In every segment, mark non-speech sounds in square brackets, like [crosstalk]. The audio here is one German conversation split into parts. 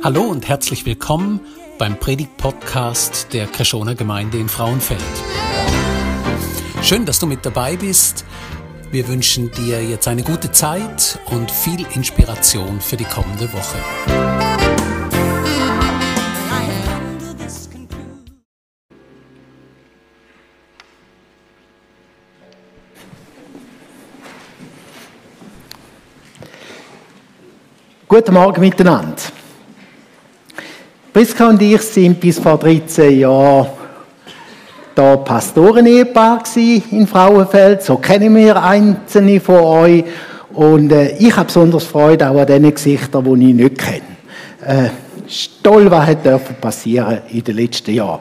Hallo und herzlich willkommen beim Predigt-Podcast der Kreschoner Gemeinde in Frauenfeld. Schön, dass du mit dabei bist. Wir wünschen dir jetzt eine gute Zeit und viel Inspiration für die kommende Woche. Guten Morgen miteinander. Priska und ich sind bis vor 13 Jahren da Pastoren-Ehepaar in Frauenfeld. So kennen wir einzelne von euch. Und äh, ich habe besonders Freude auch an den Gesichtern, die ich nicht kenne. Äh, toll, was hat passieren in den letzten Jahren.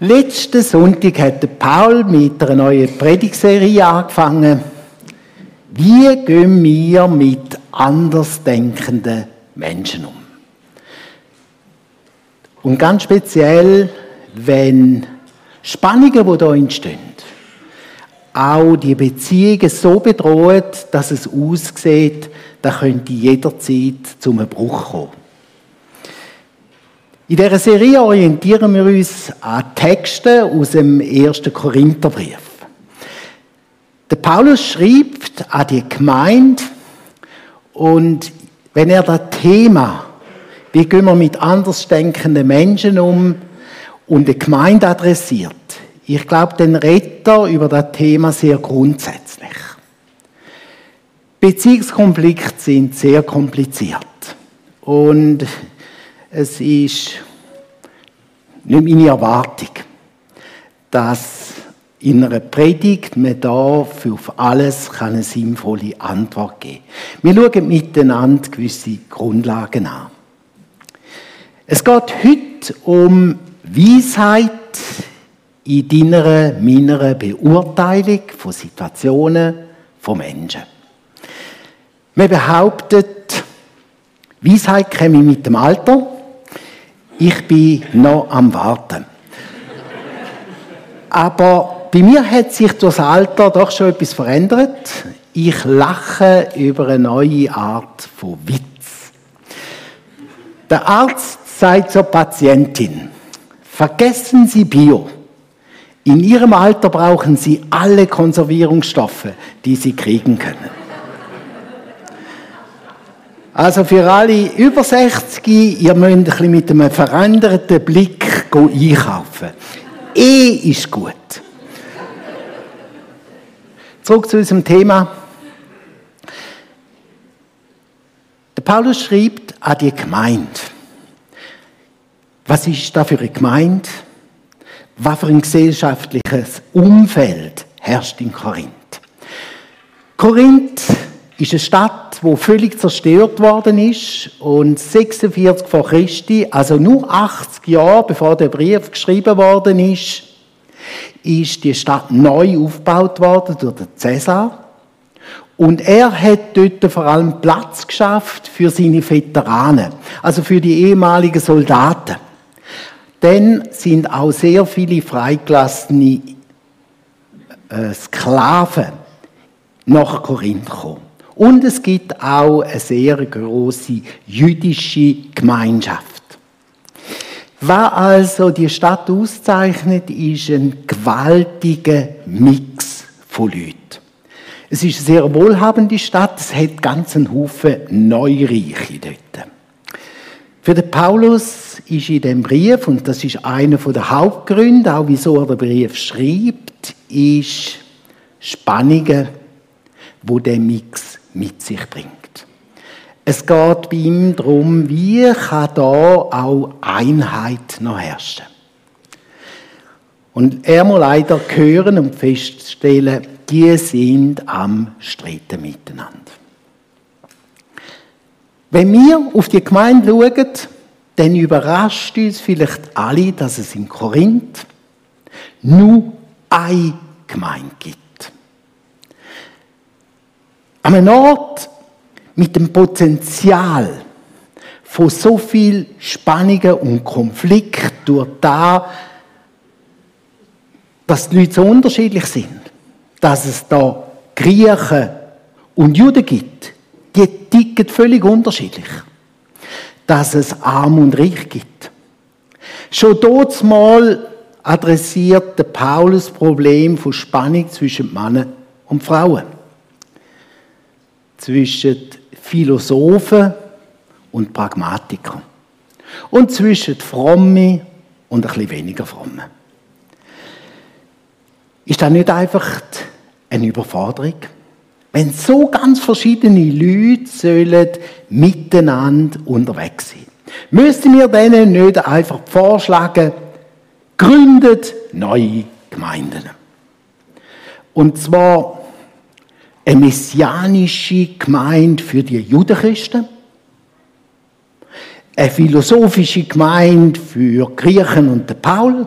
Letzten Sonntag hat Paul mit einer neuen Predigserie angefangen. Wie gehen wir mit andersdenkenden Menschen um? Und ganz speziell, wenn Spannungen, die hier entstehen, auch die Beziehungen so bedroht, dass es aussieht, da könnte jederzeit zum Bruch kommen. In dieser Serie orientieren wir uns an Texten aus dem ersten Korintherbrief. Der Paulus schreibt an die Gemeinde und wenn er das Thema wie gehen wir mit andersdenkenden Menschen um und die Gemeinde adressiert? Ich glaube, den Retter über das Thema sehr grundsätzlich. Beziehungskonflikte sind sehr kompliziert. Und es ist nicht meine Erwartung, dass in einer Predigt man da auf alles eine sinnvolle Antwort geben kann. Wir schauen miteinander gewisse Grundlagen an. Es geht heute um Weisheit in deiner, meiner Beurteilung von Situationen, von Menschen. Man behauptet, Weisheit käme mit dem Alter. Ich bin noch am Warten. Aber bei mir hat sich durch das Alter doch schon etwas verändert. Ich lache über eine neue Art von Witz. Der Arzt sagt zur Patientin, vergessen Sie Bio. In Ihrem Alter brauchen Sie alle Konservierungsstoffe, die Sie kriegen können. Also für alle über 60, ihr müsst ein mit einem veränderten Blick einkaufen. Eh ist gut. Zurück zu unserem Thema. Der Paulus schreibt an die Gemeinde. Was ist da für eine Gemeinde? Was für ein gesellschaftliches Umfeld herrscht in Korinth? Korinth ist eine Stadt, wo völlig zerstört worden ist und 46 vor Christi, also nur 80 Jahre bevor der Brief geschrieben worden ist, ist die Stadt neu aufgebaut worden durch den Cäsar. Und er hat dort vor allem Platz geschafft für seine Veteranen, also für die ehemaligen Soldaten. Dann sind auch sehr viele freigelassene äh, Sklaven nach Korinth gekommen. Und es gibt auch eine sehr große jüdische Gemeinschaft. Was also die Stadt auszeichnet, ist ein gewaltiger Mix von Leuten. Es ist eine sehr wohlhabende Stadt, es hat ganz einen Haufen Neureiche dort. Für den Paulus ist in dem Brief, und das ist einer der Hauptgründe, auch wieso er den Brief schreibt, ist Spannungen, wo der Mix mit sich bringt. Es geht bei ihm darum, wie kann da auch Einheit noch herrschen. Und er muss leider hören und feststellen, die sind am Streiten miteinander. Wenn wir auf die Gemeinde schauen, dann überrascht uns vielleicht alle, dass es in Korinth nur eine Gemeinde gibt. An einem Ort mit dem Potenzial von so viel Spannungen und Konflikt durch da, dass die Leute so unterschiedlich sind, dass es da Griechen und Juden gibt, die ticken völlig unterschiedlich. dass es Arm und Reich gibt. Schon dort mal adressiert der Paulus das Problem von Spannung zwischen Männern und Frauen. Zwischen Philosophen und Pragmatikern. Und zwischen Frommen und ein bisschen weniger Frommen. Ist das nicht einfach eine Überforderung? Wenn so ganz verschiedene Leute sollen miteinander unterwegs sein. Müssten wir denen nicht einfach vorschlagen, gründet neue Gemeinden. Und zwar eine messianische Gemeinde für die Judenchristen, eine philosophische Gemeinde für Griechen und den Paul,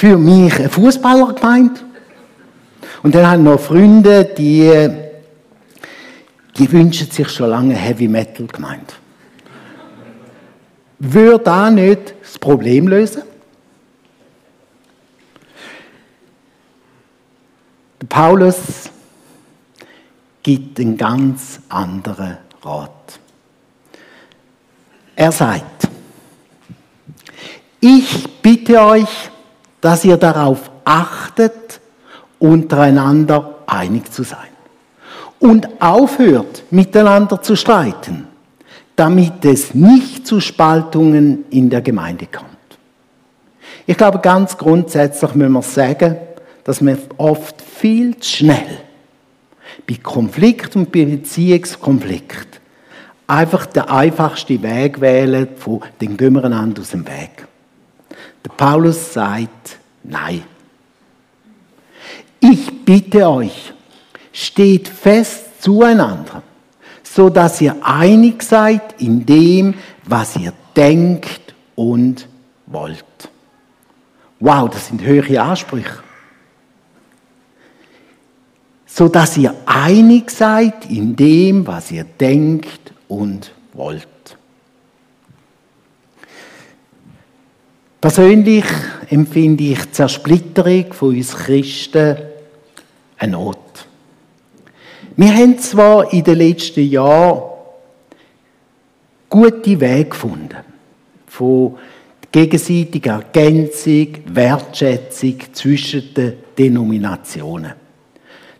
für mich eine Fußballergemeinde. Und dann haben noch Freunde, die, die wünschen sich schon lange Heavy Metal Gemeinde. Würde da nicht das Problem lösen? Paulus gibt einen ganz anderen Rat. Er sagt, ich bitte euch, dass ihr darauf achtet, untereinander einig zu sein. Und aufhört, miteinander zu streiten, damit es nicht zu Spaltungen in der Gemeinde kommt. Ich glaube, ganz grundsätzlich müssen wir sagen, dass wir oft viel zu schnell bei Konflikt und bei Beziehungskonflikt einfach den einfachsten Weg wählen, von den gehen wir einander aus dem Weg. Der Paulus sagt, nein. Ich bitte euch, steht fest zueinander, so dass ihr einig seid in dem, was ihr denkt und wollt. Wow, das sind höhere Ansprüche. So dass ihr einig seid in dem, was ihr denkt und wollt. Persönlich empfinde ich die Zersplitterung von uns Christen eine Not. Wir haben zwar in den letzten Jahren gute Wege gefunden, von gegenseitiger Ergänzung, Wertschätzung zwischen den Denominationen.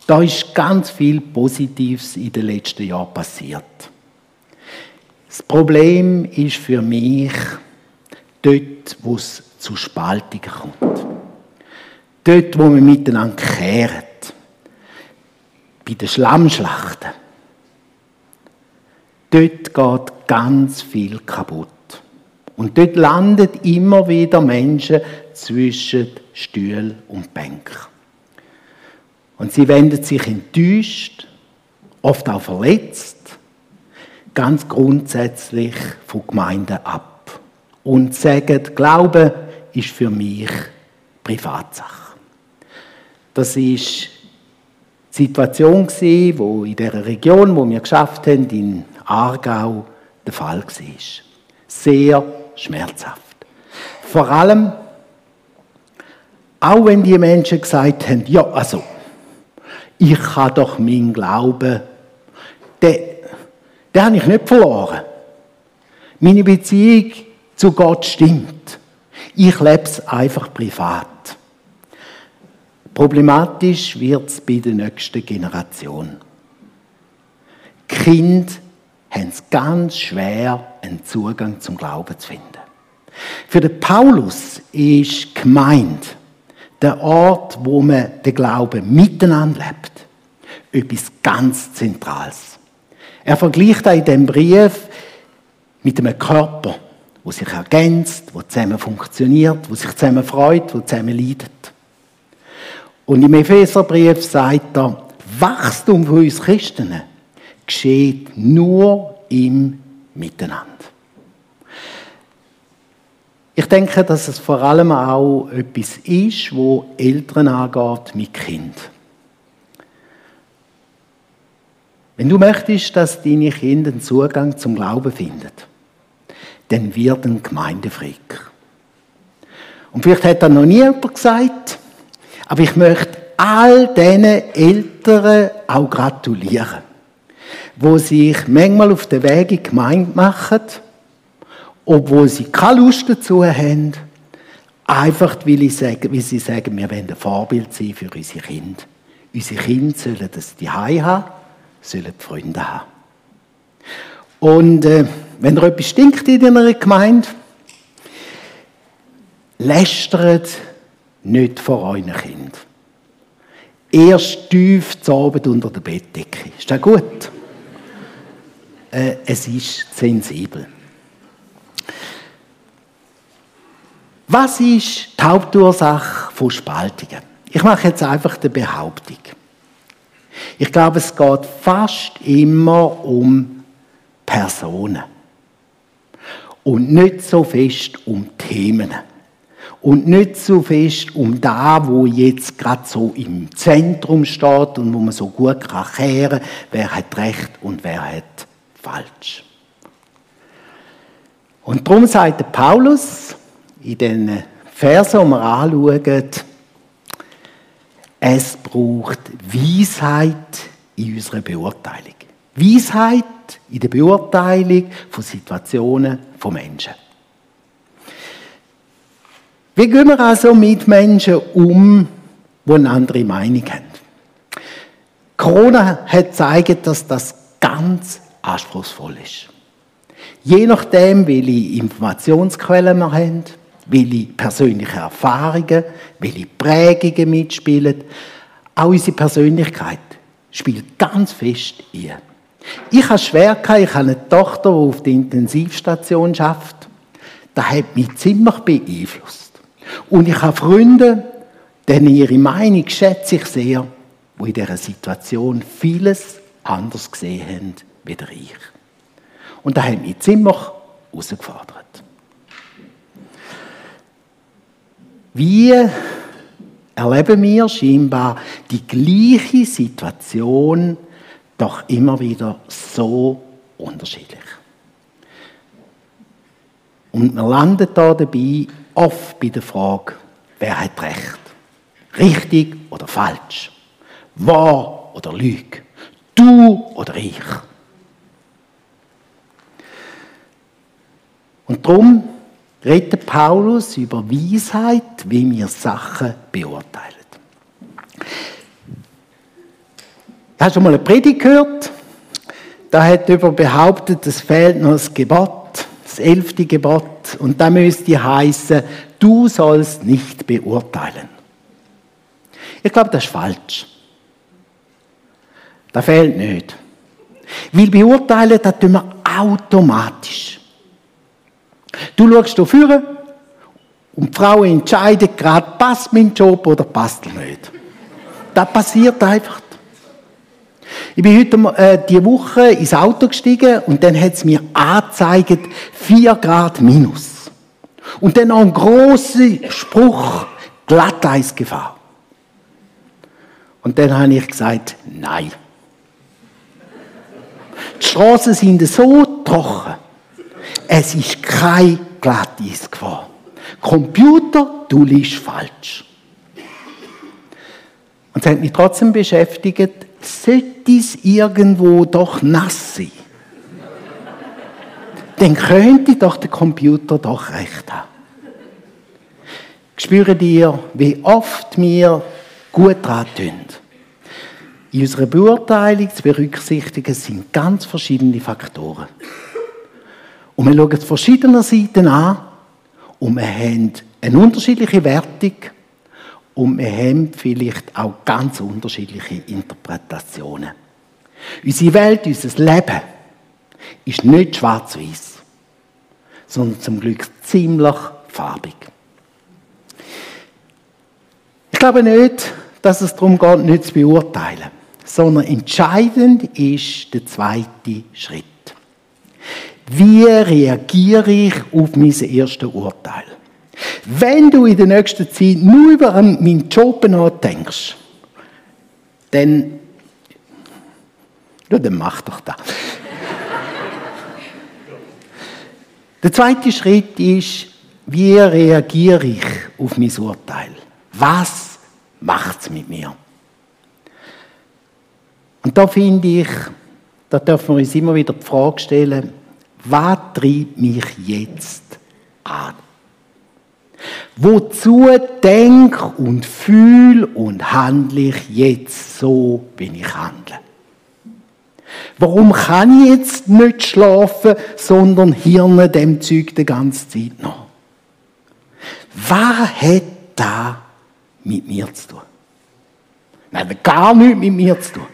Da ist ganz viel Positives in den letzten Jahren passiert. Das Problem ist für mich, dort, wo es zu Spaltungen kommt. Dort, wo wir miteinander kehren. Bei den Schlammschlachten. Dort geht ganz viel kaputt. Und dort landen immer wieder Menschen zwischen Stuhl und Bänken. Und sie wenden sich enttäuscht, oft auch verletzt, ganz grundsätzlich von Gemeinden ab und sagen, Glaube ist für mich Privatsache. Das ist die Situation wo in der Region, wo wir geschafft haben, in Aargau, der Fall war. Sehr schmerzhaft. Vor allem, auch wenn die Menschen gesagt haben, ja, also, ich habe doch meinen Glauben, den, den habe ich nicht verloren. Meine Beziehung zu Gott stimmt. Ich lebe es einfach privat. Problematisch wird es bei der nächsten Generation. Die Kinder haben es ganz schwer, einen Zugang zum Glauben zu finden. Für den Paulus ist gemeint der Ort, wo man den Glauben miteinander lebt, etwas ganz Zentrales. Er vergleicht in dem Brief mit einem Körper wo sich ergänzt, wo zusammen funktioniert, wo sich zusammen freut, wo zusammen leidet. Und im Epheserbrief sagt er, Wachstum von uns Christen geschieht nur im Miteinander. Ich denke, dass es vor allem auch etwas ist, wo Eltern angeht mit Kind. Wenn du möchtest, dass deine Kinder einen Zugang zum Glauben finden, dann wird ein Gemeindefreak. Und vielleicht hat er noch nie jemand gesagt, aber ich möchte all diesen Eltern auch gratulieren. wo sich manchmal auf den Weg in die Gemeinde machen, obwohl sie keine Lust dazu haben, einfach weil, ich sage, weil sie sagen, wir wollen ein Vorbild sein für unsere Kinder. Unsere Kinder sollen das Zuhause haben, sollen Freunde haben. Und äh, wenn er etwas stinkt in einer Gemeinde, lästert nicht vor euren Kind. Erst tief zu Abend unter der Bettdecke. Ist das gut? Äh, es ist sensibel. Was ist die Hauptursache von Spaltungen? Ich mache jetzt einfach die Behauptung. Ich glaube, es geht fast immer um Personen und nicht so fest um Themen und nicht so fest um da, wo jetzt gerade so im Zentrum steht und wo man so gut kann kehren, wer hat recht und wer hat falsch. Und darum sagt Paulus in den Versen, die wir anschauen, es braucht Weisheit in unserer Beurteilung. Weisheit in der Beurteilung von Situationen von Menschen. Wie gehen wir also mit Menschen um, die eine andere Meinung haben? Corona hat gezeigt, dass das ganz anspruchsvoll ist. Je nachdem, welche Informationsquellen wir haben, welche persönliche Erfahrungen, welche Prägungen mitspielen, auch unsere Persönlichkeit spielt ganz fest ein. Ich habe schwer ich habe eine Tochter, die auf der Intensivstation schafft. Das hat mich ziemlich beeinflusst. Und ich habe Freunde, denen ihre Meinung schätze ich sehr, die in dieser Situation vieles anders gesehen haben, wie ich. Und das hat mich ziemlich herausgefordert. Wie erleben wir scheinbar die gleiche Situation, doch immer wieder so unterschiedlich. Und man landet da dabei oft bei der Frage, wer hat recht? Richtig oder falsch? Wahr oder Lüge? Du oder ich? Und darum redet Paulus über Weisheit, wie wir Sachen beurteilen. Hast du mal eine Predigt gehört? Da hat jemand behauptet, es fehlt noch das Gebot, das elfte Gebot. Und da müsste heißen, du sollst nicht beurteilen. Ich glaube, das ist falsch. Das fehlt nicht. Weil beurteilen, das tun wir automatisch. Du schaust hier vorne und die Frau entscheidet gerade, passt mein Job oder passt er nicht. Das passiert einfach. Ich bin heute äh, die Woche ins Auto gestiegen und dann hat es mir angezeigt, 4 Grad minus. Und dann noch ein großer Spruch, Glatteisgefahr. Und dann habe ich gesagt, nein. Die Straßen sind so trocken. Es ist kein Glatteisgefahr. Computer, du liegst falsch. Und es hat mich trotzdem beschäftigt, sollte es irgendwo doch nass sein, dann könnte doch der Computer doch recht haben. Spüren dir, wie oft wir gut daran tun. In unserer Beurteilung zu berücksichtigen sind ganz verschiedene Faktoren. Und wir schauen es verschiedene Seiten an und wir haben eine unterschiedliche Wertung und wir haben vielleicht auch ganz unterschiedliche Interpretationen. Unsere Welt, unser Leben ist nicht schwarz-weiß, sondern zum Glück ziemlich farbig. Ich glaube nicht, dass es darum geht, nicht zu beurteilen, sondern entscheidend ist der zweite Schritt. Wie reagiere ich auf mein erstes Urteil? Wenn du in der nächsten Zeit nur über meinen Job nachdenkst, dann, ja, dann mach doch das. [laughs] der zweite Schritt ist, wie reagiere ich auf mein Urteil? Was macht es mit mir? Und da finde ich da dürfen wir uns immer wieder die Frage stellen, was treibt mich jetzt an? Wozu denk und fühl und handle ich jetzt so, wie ich handle? Warum kann ich jetzt nicht schlafen, sondern hirne dem Zeug die ganze Zeit noch? Was hat da mit mir zu tun? Nein, gar nichts mit mir zu tun.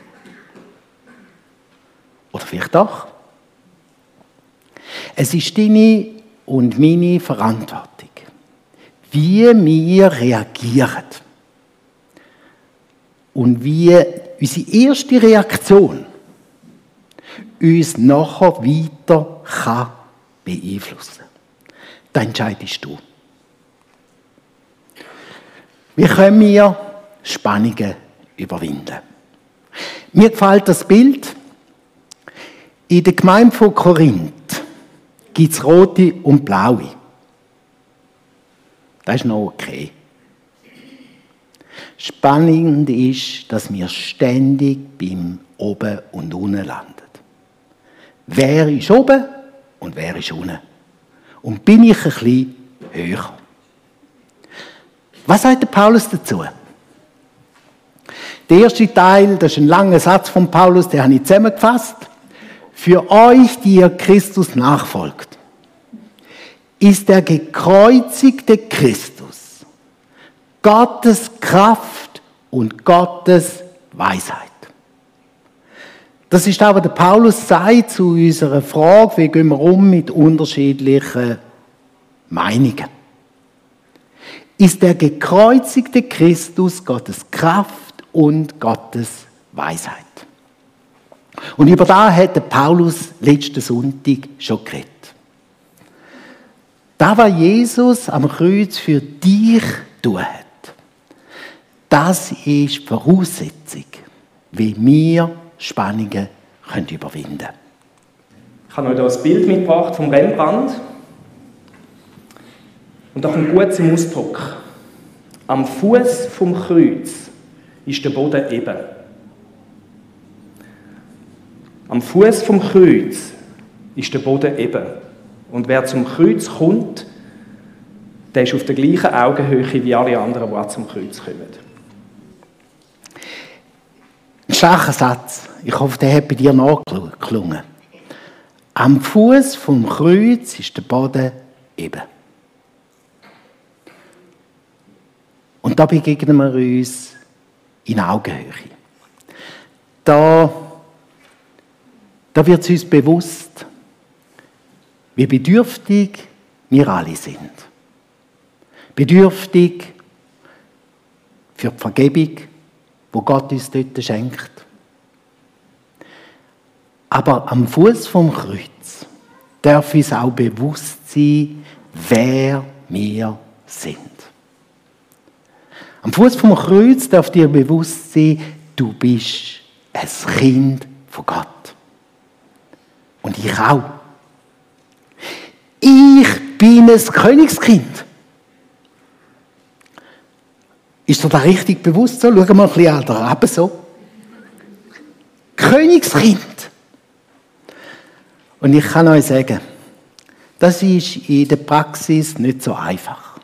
Oder vielleicht doch. Es ist deine und meine Verantwortung, wie wir reagieren. Und wie unsere erste Reaktion uns nachher weiter kann beeinflussen. Das entscheidest du. Wie können wir Spannungen überwinden? Mir gefällt das Bild. In der Gemeinde von Korinth gibt es rote und blaue. Das ist noch okay. Spannend ist, dass wir ständig beim Oben und Unten landen. Wer ist oben und wer ist unten? Und bin ich ein bisschen höher? Was sagt der Paulus dazu? Der erste Teil, das ist ein langer Satz von Paulus, den habe ich zusammengefasst. Für euch, die ihr Christus nachfolgt, ist der gekreuzigte Christus Gottes Kraft und Gottes Weisheit. Das ist was der Paulus sagt zu unserer Frage, wie gehen wir um mit unterschiedlichen Meinungen. Ist der gekreuzigte Christus Gottes Kraft und Gottes Weisheit? Und über da hat der Paulus letzten Sonntag schon geredet. Da, was Jesus am Kreuz für dich tun hat, das ist die Voraussetzung, wie wir Spannungen könnt überwinden können. Ich habe euch ein Bild mitgebracht vom Rembrandt. Und auch ein guter Ausdruck. Am Fuß vom Kreuz ist der Boden eben. Am Fuß vom Kreuz ist der Boden eben. Und wer zum Kreuz kommt, der ist auf der gleichen Augenhöhe wie alle anderen, die auch zum Kreuz kommen. Ein starker Satz. Ich hoffe, der hat bei dir nachgeklungen. Am Fuß vom Kreuz ist der Boden eben. Und da begegnen wir uns in Augenhöhe. Da, da wird es uns bewusst, wie bedürftig wir alle sind. Bedürftig für die Vergebung, wo Gott uns dort schenkt. Aber am Fuß vom Kreuz darf uns auch bewusst sein, wer wir sind. Am Fuß vom Kreuz darf dir bewusst sein, du bist ein Kind von Gott. Und ich auch. Ich bin ein Königskind. Ist dir das richtig bewusst so? Schau mal ein bisschen älter, eben so. Königskind. Und ich kann euch sagen, das ist in der Praxis nicht so einfach.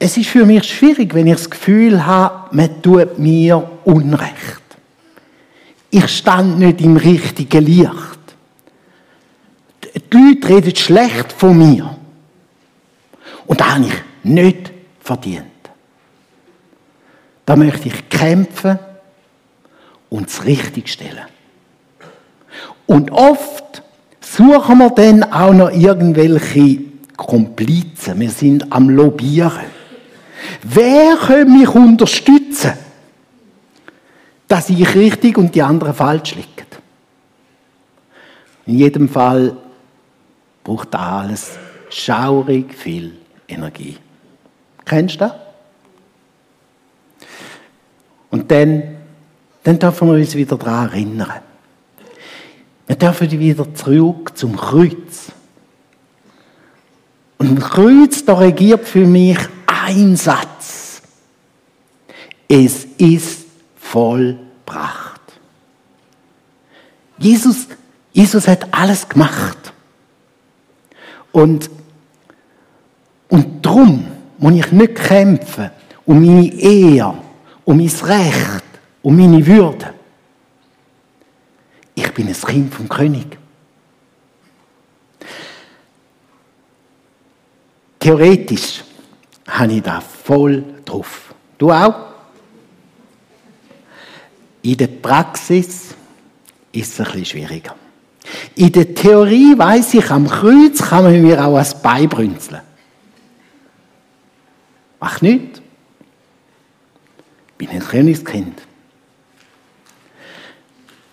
Es ist für mich schwierig, wenn ich das Gefühl habe, man tut mir Unrecht. Ich stand nicht im richtigen Licht. Die Leute reden schlecht von mir. Und das habe ich nicht verdient. Da möchte ich kämpfen und es richtig stellen. Und oft suchen wir dann auch noch irgendwelche Komplizen. Wir sind am Lobbyieren. Wer könnte mich unterstützen, dass ich richtig und die anderen falsch liegen? In jedem Fall braucht alles schaurig viel Energie. Kennst du das? Und dann, dann dürfen wir uns wieder daran erinnern. Wir dürfen wieder zurück zum Kreuz. Und das Kreuz, da regiert für mich ein Satz. Es ist vollbracht. Jesus, Jesus hat alles gemacht. Und, und darum muss ich nicht kämpfen um meine Ehre, um mein Recht, um meine Würde. Ich bin ein Kind vom König. Theoretisch habe ich da voll drauf. Du auch? In der Praxis ist es ein bisschen schwieriger. In der Theorie weiß ich, am Kreuz kann man mir auch ein Bein brünzeln. Mach nicht. Ich bin ein Königskind.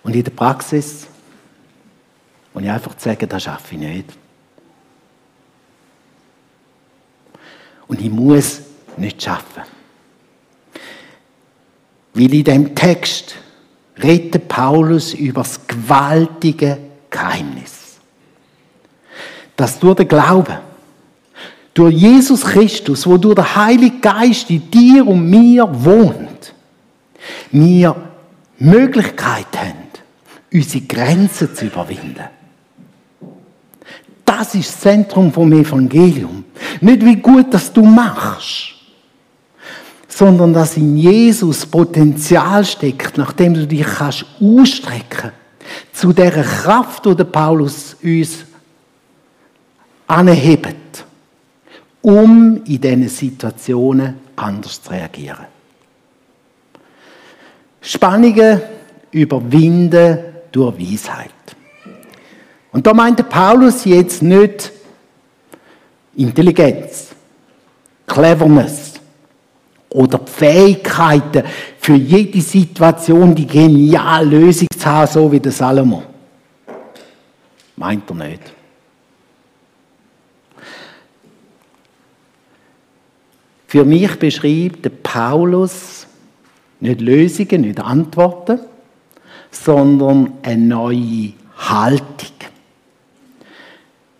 Und in der Praxis muss ich einfach sagen, das schaffe ich nicht. Und ich muss nicht schaffen. Weil in dem Text redet Paulus über das gewaltige Geheimnis. Dass durch den Glauben, durch Jesus Christus, wo durch den Heiligen Geist in dir und mir wohnt, wir Möglichkeit haben, unsere Grenzen zu überwinden. Das ist das Zentrum vom Evangelium. Nicht wie gut, dass du machst, sondern dass in Jesus Potenzial steckt, nachdem du dich kannst ausstrecken zu der Kraft, die Paulus uns anhebt, um in diesen Situationen anders zu reagieren. Spannungen überwinden durch Weisheit. Und da meinte Paulus jetzt nicht Intelligenz, Cleverness oder Fähigkeiten für jede Situation die geniale Lösung zu haben, so wie der Salomo. Meint er nicht. Für mich beschreibt der Paulus nicht Lösungen, nicht Antworten, sondern eine neue Haltung,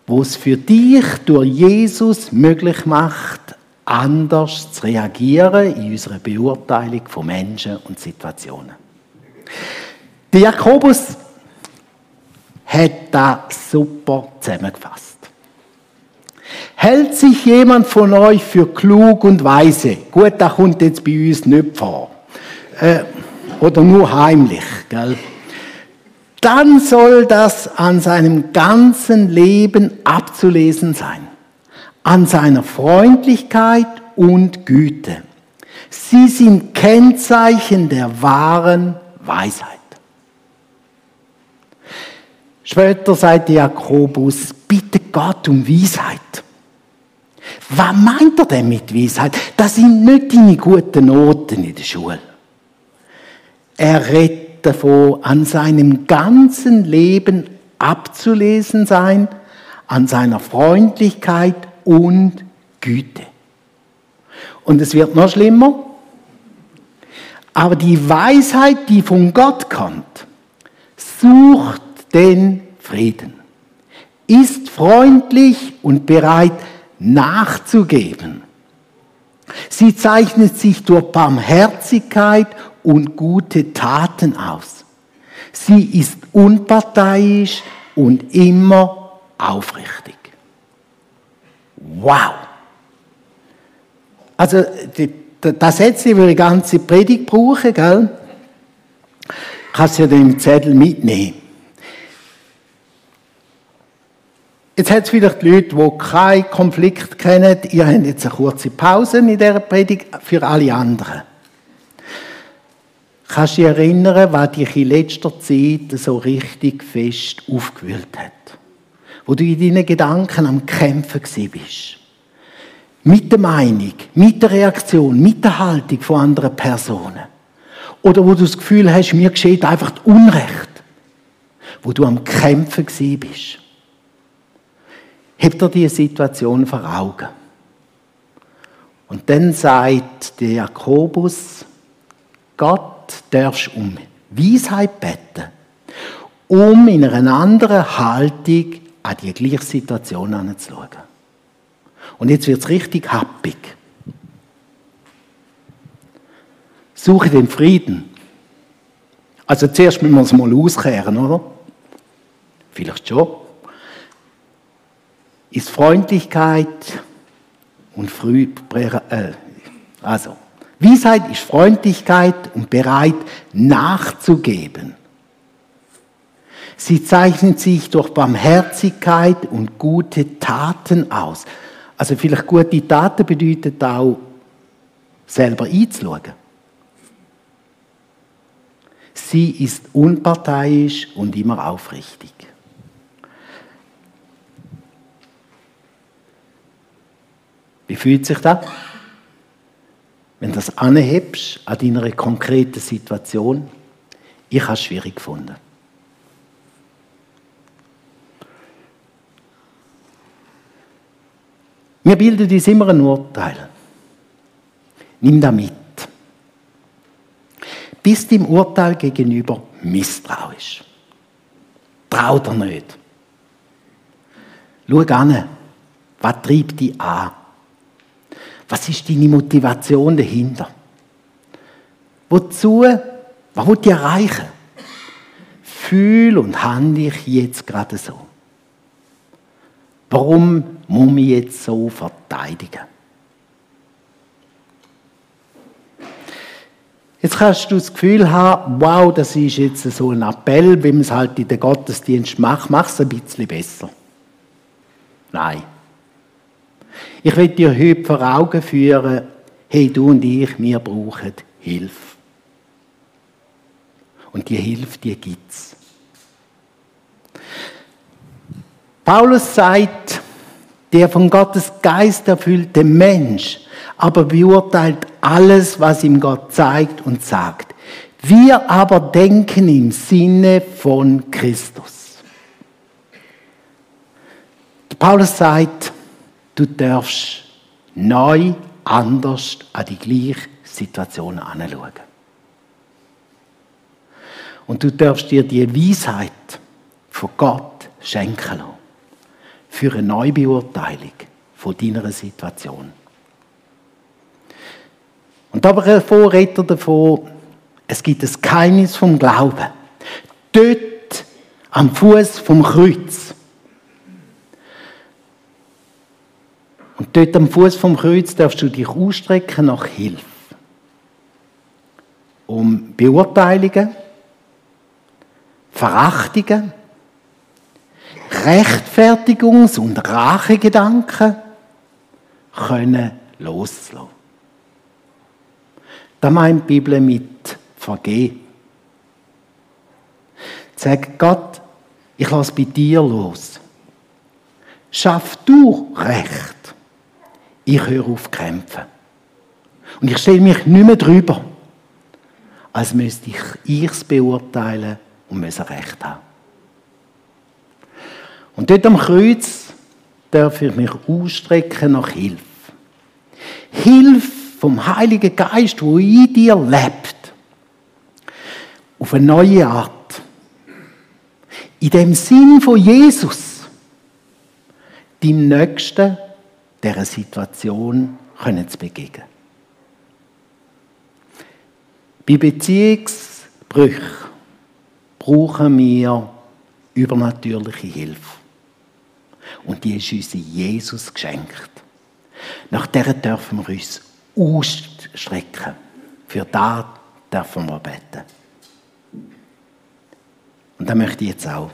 wo es für dich durch Jesus möglich macht, anders zu reagieren in unserer Beurteilung von Menschen und Situationen. Der Jakobus hat das super zusammengefasst. Hält sich jemand von euch für klug und weise? Gut, das kommt jetzt bei uns nicht vor. Äh, oder nur heimlich. Gell? Dann soll das an seinem ganzen Leben abzulesen sein. An seiner Freundlichkeit und Güte. Sie sind Kennzeichen der wahren Weisheit. Später sagt Jakobus, bitte Gott um Weisheit. Was meint er denn mit Weisheit? Das sind nicht deine guten Noten in der Schule. Er redet davon, an seinem ganzen Leben abzulesen sein, an seiner Freundlichkeit und Güte. Und es wird noch schlimmer. Aber die Weisheit, die von Gott kommt, sucht den Frieden, ist freundlich und bereit nachzugeben. Sie zeichnet sich durch Barmherzigkeit und gute Taten aus. Sie ist unparteiisch und immer aufrichtig. Wow! Also, das Sätzchen würde die ganze Predigt brauchen, gell? Kannst du ja den Zettel mitnehmen. Jetzt hat es vielleicht Leute, die keinen Konflikt kennen. Ihr habt jetzt eine kurze Pause in dieser Predigt für alle anderen. Kannst du dich erinnern, was dich in letzter Zeit so richtig fest aufgewühlt hat? Wo du in deinen Gedanken am Kämpfen bist. Mit der Meinung, mit der Reaktion, mit der Haltung von anderen Personen. Oder wo du das Gefühl hast, mir geschieht einfach Unrecht. Wo du am Kämpfen bist. Habt ihr diese Situation vor Augen? Und dann sagt der Jakobus, Gott darfst um Weisheit beten, um in einer anderen Haltung an die gleiche Situation anzuschauen. Und jetzt wird es richtig happig. Suche den Frieden. Also zuerst müssen wir es mal auskehren, oder? Vielleicht schon. Ist Freundlichkeit und früh, äh, also, Weisheit ist Freundlichkeit und bereit nachzugeben. Sie zeichnet sich durch Barmherzigkeit und gute Taten aus. Also vielleicht gute Taten bedeutet auch, selber einzuschauen. Sie ist unparteiisch und immer aufrichtig. Wie fühlt sich das? Wenn du das anhebst an deiner konkreten Situation, ich habe es schwierig gefunden. Wir bilden uns immer ein Urteil. Nimm das mit. Bist dem Urteil gegenüber misstrauisch. Trau dir nicht. Schau an, was treibt dich an? Was ist deine Motivation dahinter? Wozu? Was will ich erreichen? Fühl und handle ich jetzt gerade so? Warum muss ich jetzt so verteidigen? Jetzt kannst du das Gefühl haben, wow, das ist jetzt so ein Appell, wie man es halt in den Gottesdienst macht, mach es ein bisschen besser. Nein. Ich will dir heute vor Augen führen, hey, du und ich, wir brauchen Hilfe. Und die Hilfe, die gibt es. Paulus sagt, der von Gottes Geist erfüllte Mensch aber beurteilt alles, was ihm Gott zeigt und sagt. Wir aber denken im Sinne von Christus. Paulus sagt, du darfst neu, anders an die gleiche Situation anschauen. Und du darfst dir die Weisheit von Gott schenken lassen. Für eine Neubeurteilung von deiner Situation. Und aber redet er davon, es gibt ein Geheimnis vom Glauben. Dort am Fuß vom Kreuz Und dort am Fuß vom Kreuz darfst du dich ausstrecken nach Hilfe. Um Beurteilungen, Verachtungen, Rechtfertigungs- und Rachegedanken können loslassen. Da meint die Bibel mit vergehen. Sag Gott, ich lasse bei dir los. Schaff du Recht ich höre auf kämpfen. Und ich stelle mich nicht mehr drüber, als müsste ich es beurteilen und müsse Recht haben. Und dort am Kreuz darf ich mich ausstrecken nach Hilfe. Hilfe vom Heiligen Geist, wo in dir lebt. Auf eine neue Art. In dem Sinn von Jesus. Deinem Nächsten dieser Situation können zu begegnen. Bei Beziehungsbrüchen brauchen wir übernatürliche Hilfe. Und die ist uns Jesus geschenkt. Nach der dürfen wir uns ausstrecken. Für da dürfen wir beten. Und da möchte ich jetzt auch.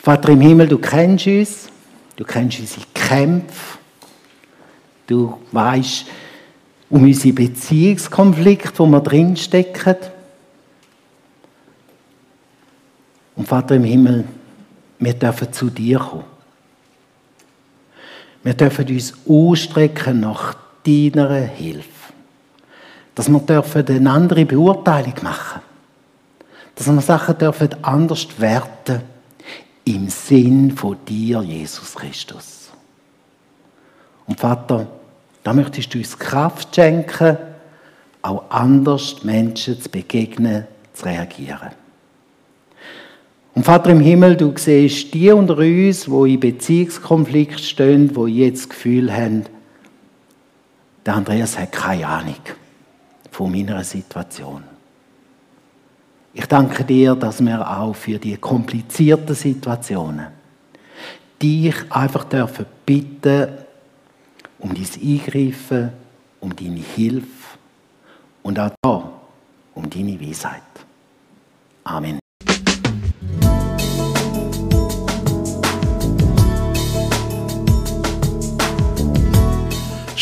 Vater im Himmel, du kennst uns. Du kennst unsere Kämpfe. Du weißt um unsere Beziehungskonflikte, wo wir drinstecken. Und Vater im Himmel, wir dürfen zu dir kommen. Wir dürfen uns ausstrecken nach deiner Hilfe. Dass wir dürfen eine andere Beurteilung machen. Dass wir Sachen dürfen anders werten im Sinn von dir, Jesus Christus. Und Vater, da möchtest du uns Kraft schenken, auch anders Menschen zu begegnen, zu reagieren. Und Vater im Himmel, du siehst die unter uns, die in Beziehungskonflikt stehen, die jetzt das Gefühl haben, der Andreas hat keine Ahnung von meiner Situation. Ich danke dir, dass wir auch für die komplizierten Situationen dich einfach dürfen bitten um dein Eingreifen, um deine Hilfe und auch da um deine Weisheit. Amen.